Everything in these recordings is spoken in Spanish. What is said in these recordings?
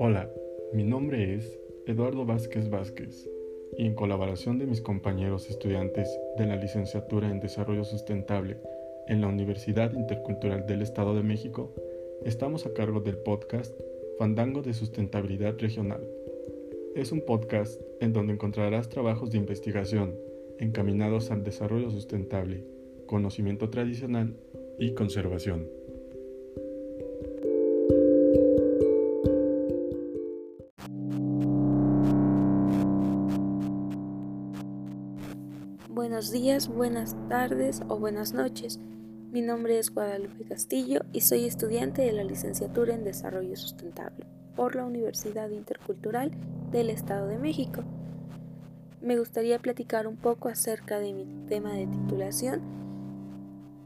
Hola, mi nombre es Eduardo Vázquez Vázquez y en colaboración de mis compañeros estudiantes de la licenciatura en Desarrollo Sustentable en la Universidad Intercultural del Estado de México, estamos a cargo del podcast Fandango de Sustentabilidad Regional. Es un podcast en donde encontrarás trabajos de investigación encaminados al desarrollo sustentable, conocimiento tradicional y conservación. Buenos días, buenas tardes o buenas noches. Mi nombre es Guadalupe Castillo y soy estudiante de la licenciatura en Desarrollo Sustentable por la Universidad Intercultural del Estado de México. Me gustaría platicar un poco acerca de mi tema de titulación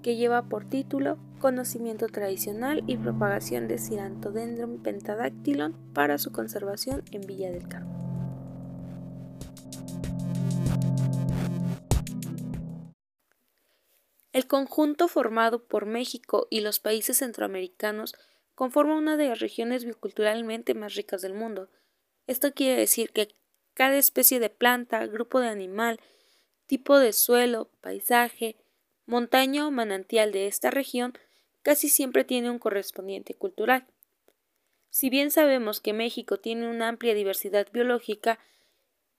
que lleva por título Conocimiento tradicional y propagación de Cirantodendron pentadactylon para su conservación en Villa del Carmen. El conjunto formado por México y los países centroamericanos conforma una de las regiones bioculturalmente más ricas del mundo. Esto quiere decir que cada especie de planta, grupo de animal, tipo de suelo, paisaje, montaña o manantial de esta región casi siempre tiene un correspondiente cultural. Si bien sabemos que México tiene una amplia diversidad biológica,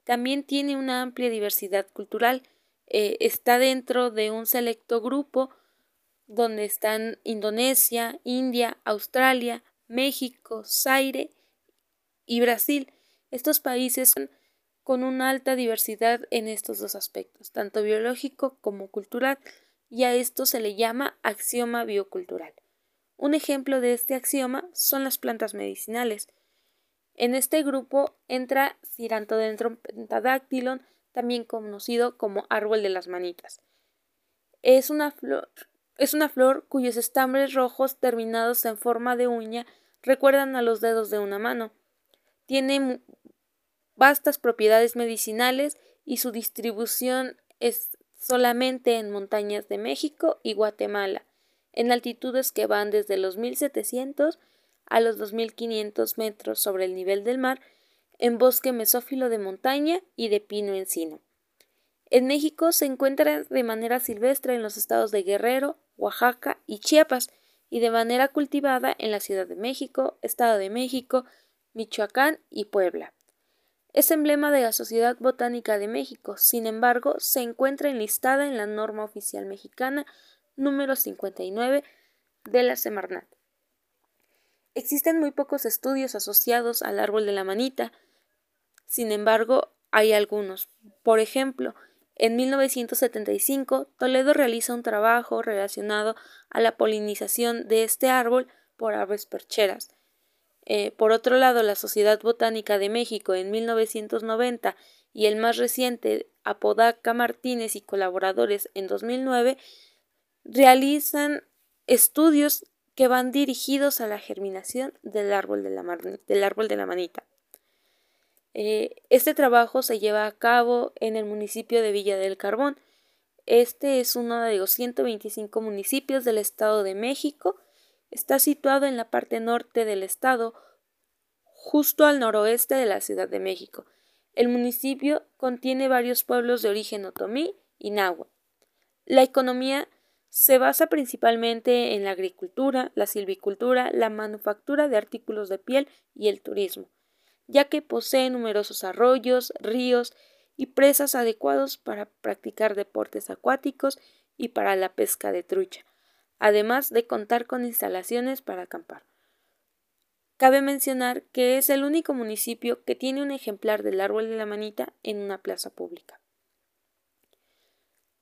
también tiene una amplia diversidad cultural, eh, está dentro de un selecto grupo donde están Indonesia, India, Australia, México, Zaire y Brasil. Estos países con una alta diversidad en estos dos aspectos, tanto biológico como cultural, y a esto se le llama axioma biocultural. Un ejemplo de este axioma son las plantas medicinales. En este grupo entra Cirantodendron pentadactylon, también conocido como árbol de las manitas. Es una flor, es una flor cuyos estambres rojos terminados en forma de uña recuerdan a los dedos de una mano. Tiene vastas propiedades medicinales y su distribución es solamente en montañas de México y Guatemala, en altitudes que van desde los 1700 a los 2500 metros sobre el nivel del mar en bosque mesófilo de montaña y de pino encino. En México se encuentra de manera silvestre en los estados de Guerrero, Oaxaca y Chiapas, y de manera cultivada en la Ciudad de México, Estado de México, Michoacán y Puebla. Es emblema de la Sociedad Botánica de México, sin embargo, se encuentra enlistada en la norma oficial mexicana número 59 de la Semarnat. Existen muy pocos estudios asociados al árbol de la manita, sin embargo, hay algunos. Por ejemplo, en 1975, Toledo realiza un trabajo relacionado a la polinización de este árbol por aves percheras. Eh, por otro lado, la Sociedad Botánica de México en 1990 y el más reciente, Apodaca Martínez y colaboradores en 2009, realizan estudios que van dirigidos a la germinación del árbol de la, manita. Eh, este trabajo se lleva a cabo en el municipio de Villa del Carbón. Este es uno de los 125 municipios del Estado de México. Está situado en la parte norte del estado, justo al noroeste de la Ciudad de México. El municipio contiene varios pueblos de origen otomí y náhuatl. La economía se basa principalmente en la agricultura, la silvicultura, la manufactura de artículos de piel y el turismo ya que posee numerosos arroyos, ríos y presas adecuados para practicar deportes acuáticos y para la pesca de trucha, además de contar con instalaciones para acampar. Cabe mencionar que es el único municipio que tiene un ejemplar del árbol de la manita en una plaza pública.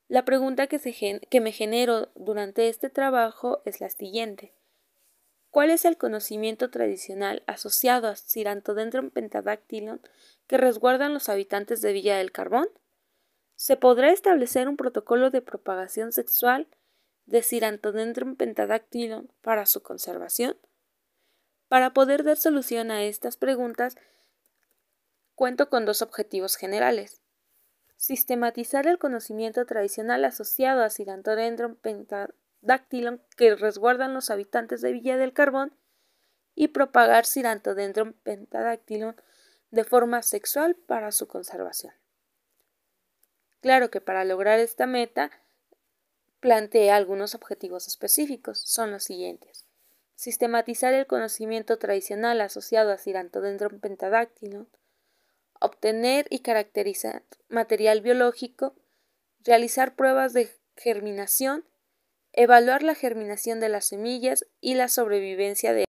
La pregunta que, que me genero durante este trabajo es la siguiente. ¿Cuál es el conocimiento tradicional asociado a Cirantodendron pentadactylon que resguardan los habitantes de Villa del Carbón? ¿Se podrá establecer un protocolo de propagación sexual de Cirantodendron pentadactylon para su conservación? Para poder dar solución a estas preguntas, cuento con dos objetivos generales. Sistematizar el conocimiento tradicional asociado a Cirantodendron pentadactylon que resguardan los habitantes de Villa del Carbón y propagar Sirantodendron pentadactylum de forma sexual para su conservación. Claro que para lograr esta meta plantea algunos objetivos específicos. Son los siguientes. Sistematizar el conocimiento tradicional asociado a Sirantodendron pentadactylum, obtener y caracterizar material biológico, realizar pruebas de germinación, evaluar la germinación de las semillas y la sobrevivencia de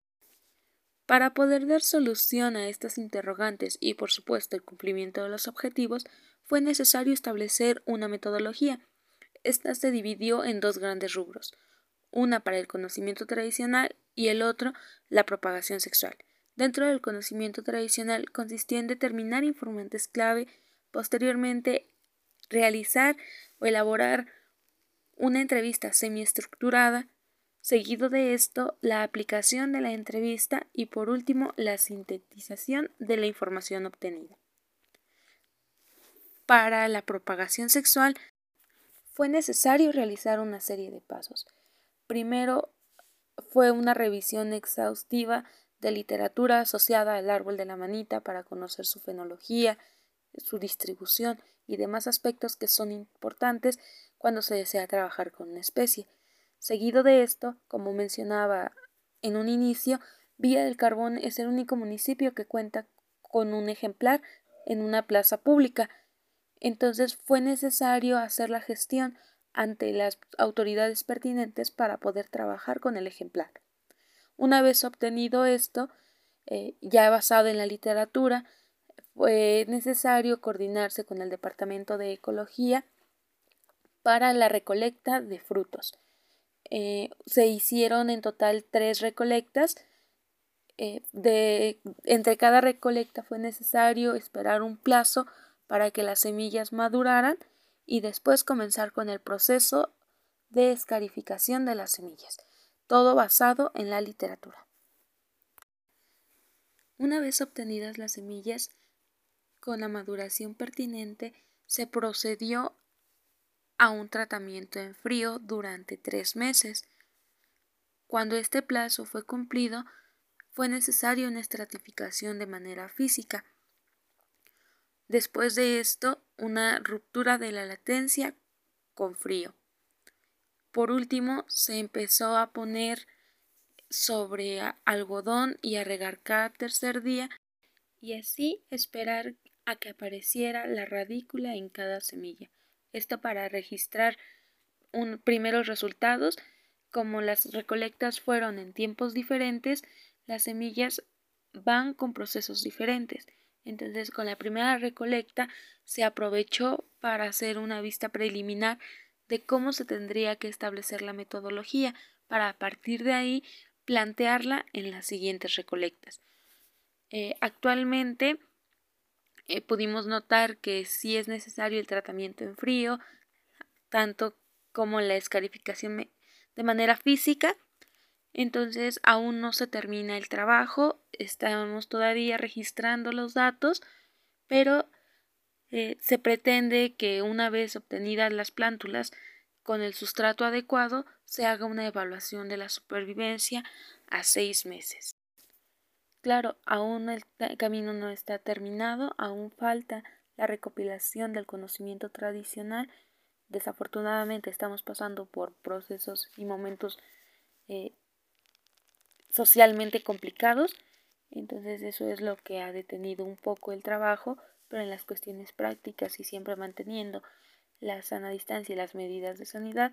para poder dar solución a estas interrogantes y, por supuesto, el cumplimiento de los objetivos, fue necesario establecer una metodología. Esta se dividió en dos grandes rubros, una para el conocimiento tradicional y el otro la propagación sexual. Dentro del conocimiento tradicional consistía en determinar informantes clave, posteriormente realizar o elaborar una entrevista semiestructurada, seguido de esto la aplicación de la entrevista y por último la sintetización de la información obtenida. Para la propagación sexual fue necesario realizar una serie de pasos. Primero fue una revisión exhaustiva de literatura asociada al árbol de la manita para conocer su fenología, su distribución y demás aspectos que son importantes cuando se desea trabajar con una especie. Seguido de esto, como mencionaba en un inicio, Villa del Carbón es el único municipio que cuenta con un ejemplar en una plaza pública. Entonces fue necesario hacer la gestión ante las autoridades pertinentes para poder trabajar con el ejemplar. Una vez obtenido esto, eh, ya basado en la literatura, fue necesario coordinarse con el Departamento de Ecología para la recolecta de frutos. Eh, se hicieron en total tres recolectas. Eh, de, entre cada recolecta fue necesario esperar un plazo para que las semillas maduraran y después comenzar con el proceso de escarificación de las semillas todo basado en la literatura. Una vez obtenidas las semillas, con la maduración pertinente, se procedió a un tratamiento en frío durante tres meses. Cuando este plazo fue cumplido, fue necesaria una estratificación de manera física. Después de esto, una ruptura de la latencia con frío. Por último, se empezó a poner sobre algodón y a regar cada tercer día y así esperar a que apareciera la radícula en cada semilla. Esto para registrar primeros resultados. Como las recolectas fueron en tiempos diferentes, las semillas van con procesos diferentes. Entonces, con la primera recolecta se aprovechó para hacer una vista preliminar de cómo se tendría que establecer la metodología para a partir de ahí plantearla en las siguientes recolectas. Eh, actualmente eh, pudimos notar que sí es necesario el tratamiento en frío, tanto como la escarificación de manera física. Entonces aún no se termina el trabajo, estamos todavía registrando los datos, pero eh, se pretende que una vez obtenidas las plántulas con el sustrato adecuado se haga una evaluación de la supervivencia a seis meses. Claro, aún el camino no está terminado, aún falta la recopilación del conocimiento tradicional. Desafortunadamente estamos pasando por procesos y momentos eh, socialmente complicados, entonces eso es lo que ha detenido un poco el trabajo, pero en las cuestiones prácticas y siempre manteniendo la sana distancia y las medidas de sanidad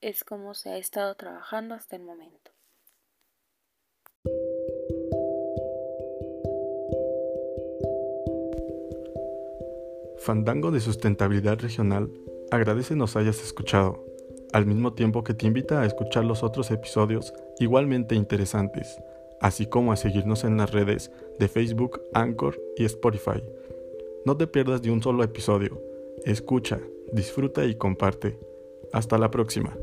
es como se ha estado trabajando hasta el momento. Fandango de Sustentabilidad Regional agradece nos hayas escuchado, al mismo tiempo que te invita a escuchar los otros episodios igualmente interesantes así como a seguirnos en las redes de Facebook, Anchor y Spotify. No te pierdas de un solo episodio. Escucha, disfruta y comparte. Hasta la próxima.